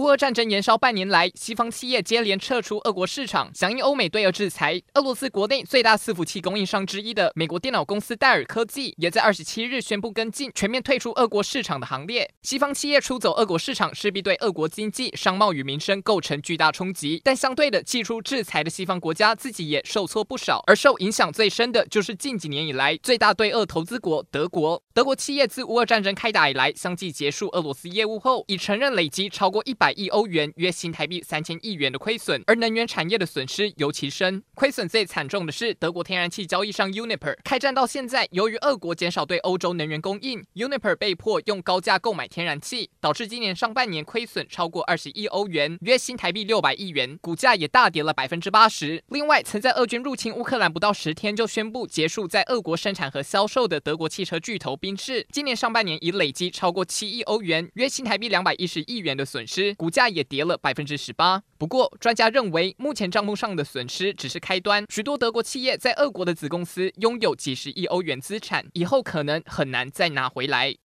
乌俄战争延烧半年来，西方企业接连撤出俄国市场，响应欧美对俄制裁。俄罗斯国内最大伺服器供应商之一的美国电脑公司戴尔科技，也在二十七日宣布跟进，全面退出俄国市场的行列。西方企业出走俄国市场，势必对俄国经济、商贸与民生构成巨大冲击。但相对的，祭出制裁的西方国家自己也受挫不少，而受影响最深的就是近几年以来最大对俄投资国德国。德国企业自乌俄战争开打以来，相继结束俄罗斯业务后，已承认累积超过一百亿欧元（约新台币三千亿元）的亏损，而能源产业的损失尤其深。亏损最惨重的是德国天然气交易商 Uniper。开战到现在，由于俄国减少对欧洲能源供应，Uniper 被迫用高价购买天然气，导致今年上半年亏损超过二十亿欧元（约新台币六百亿元），股价也大跌了百分之八十。另外，曾在俄军入侵乌克兰不到十天就宣布结束在俄国生产和销售的德国汽车巨头宾士，今年上半年已累积超过七亿欧元（约新台币两百一十亿元）的损失，股价也。跌了百分之十八。不过，专家认为，目前账目上的损失只是开端。许多德国企业在俄国的子公司拥有几十亿欧元资产，以后可能很难再拿回来。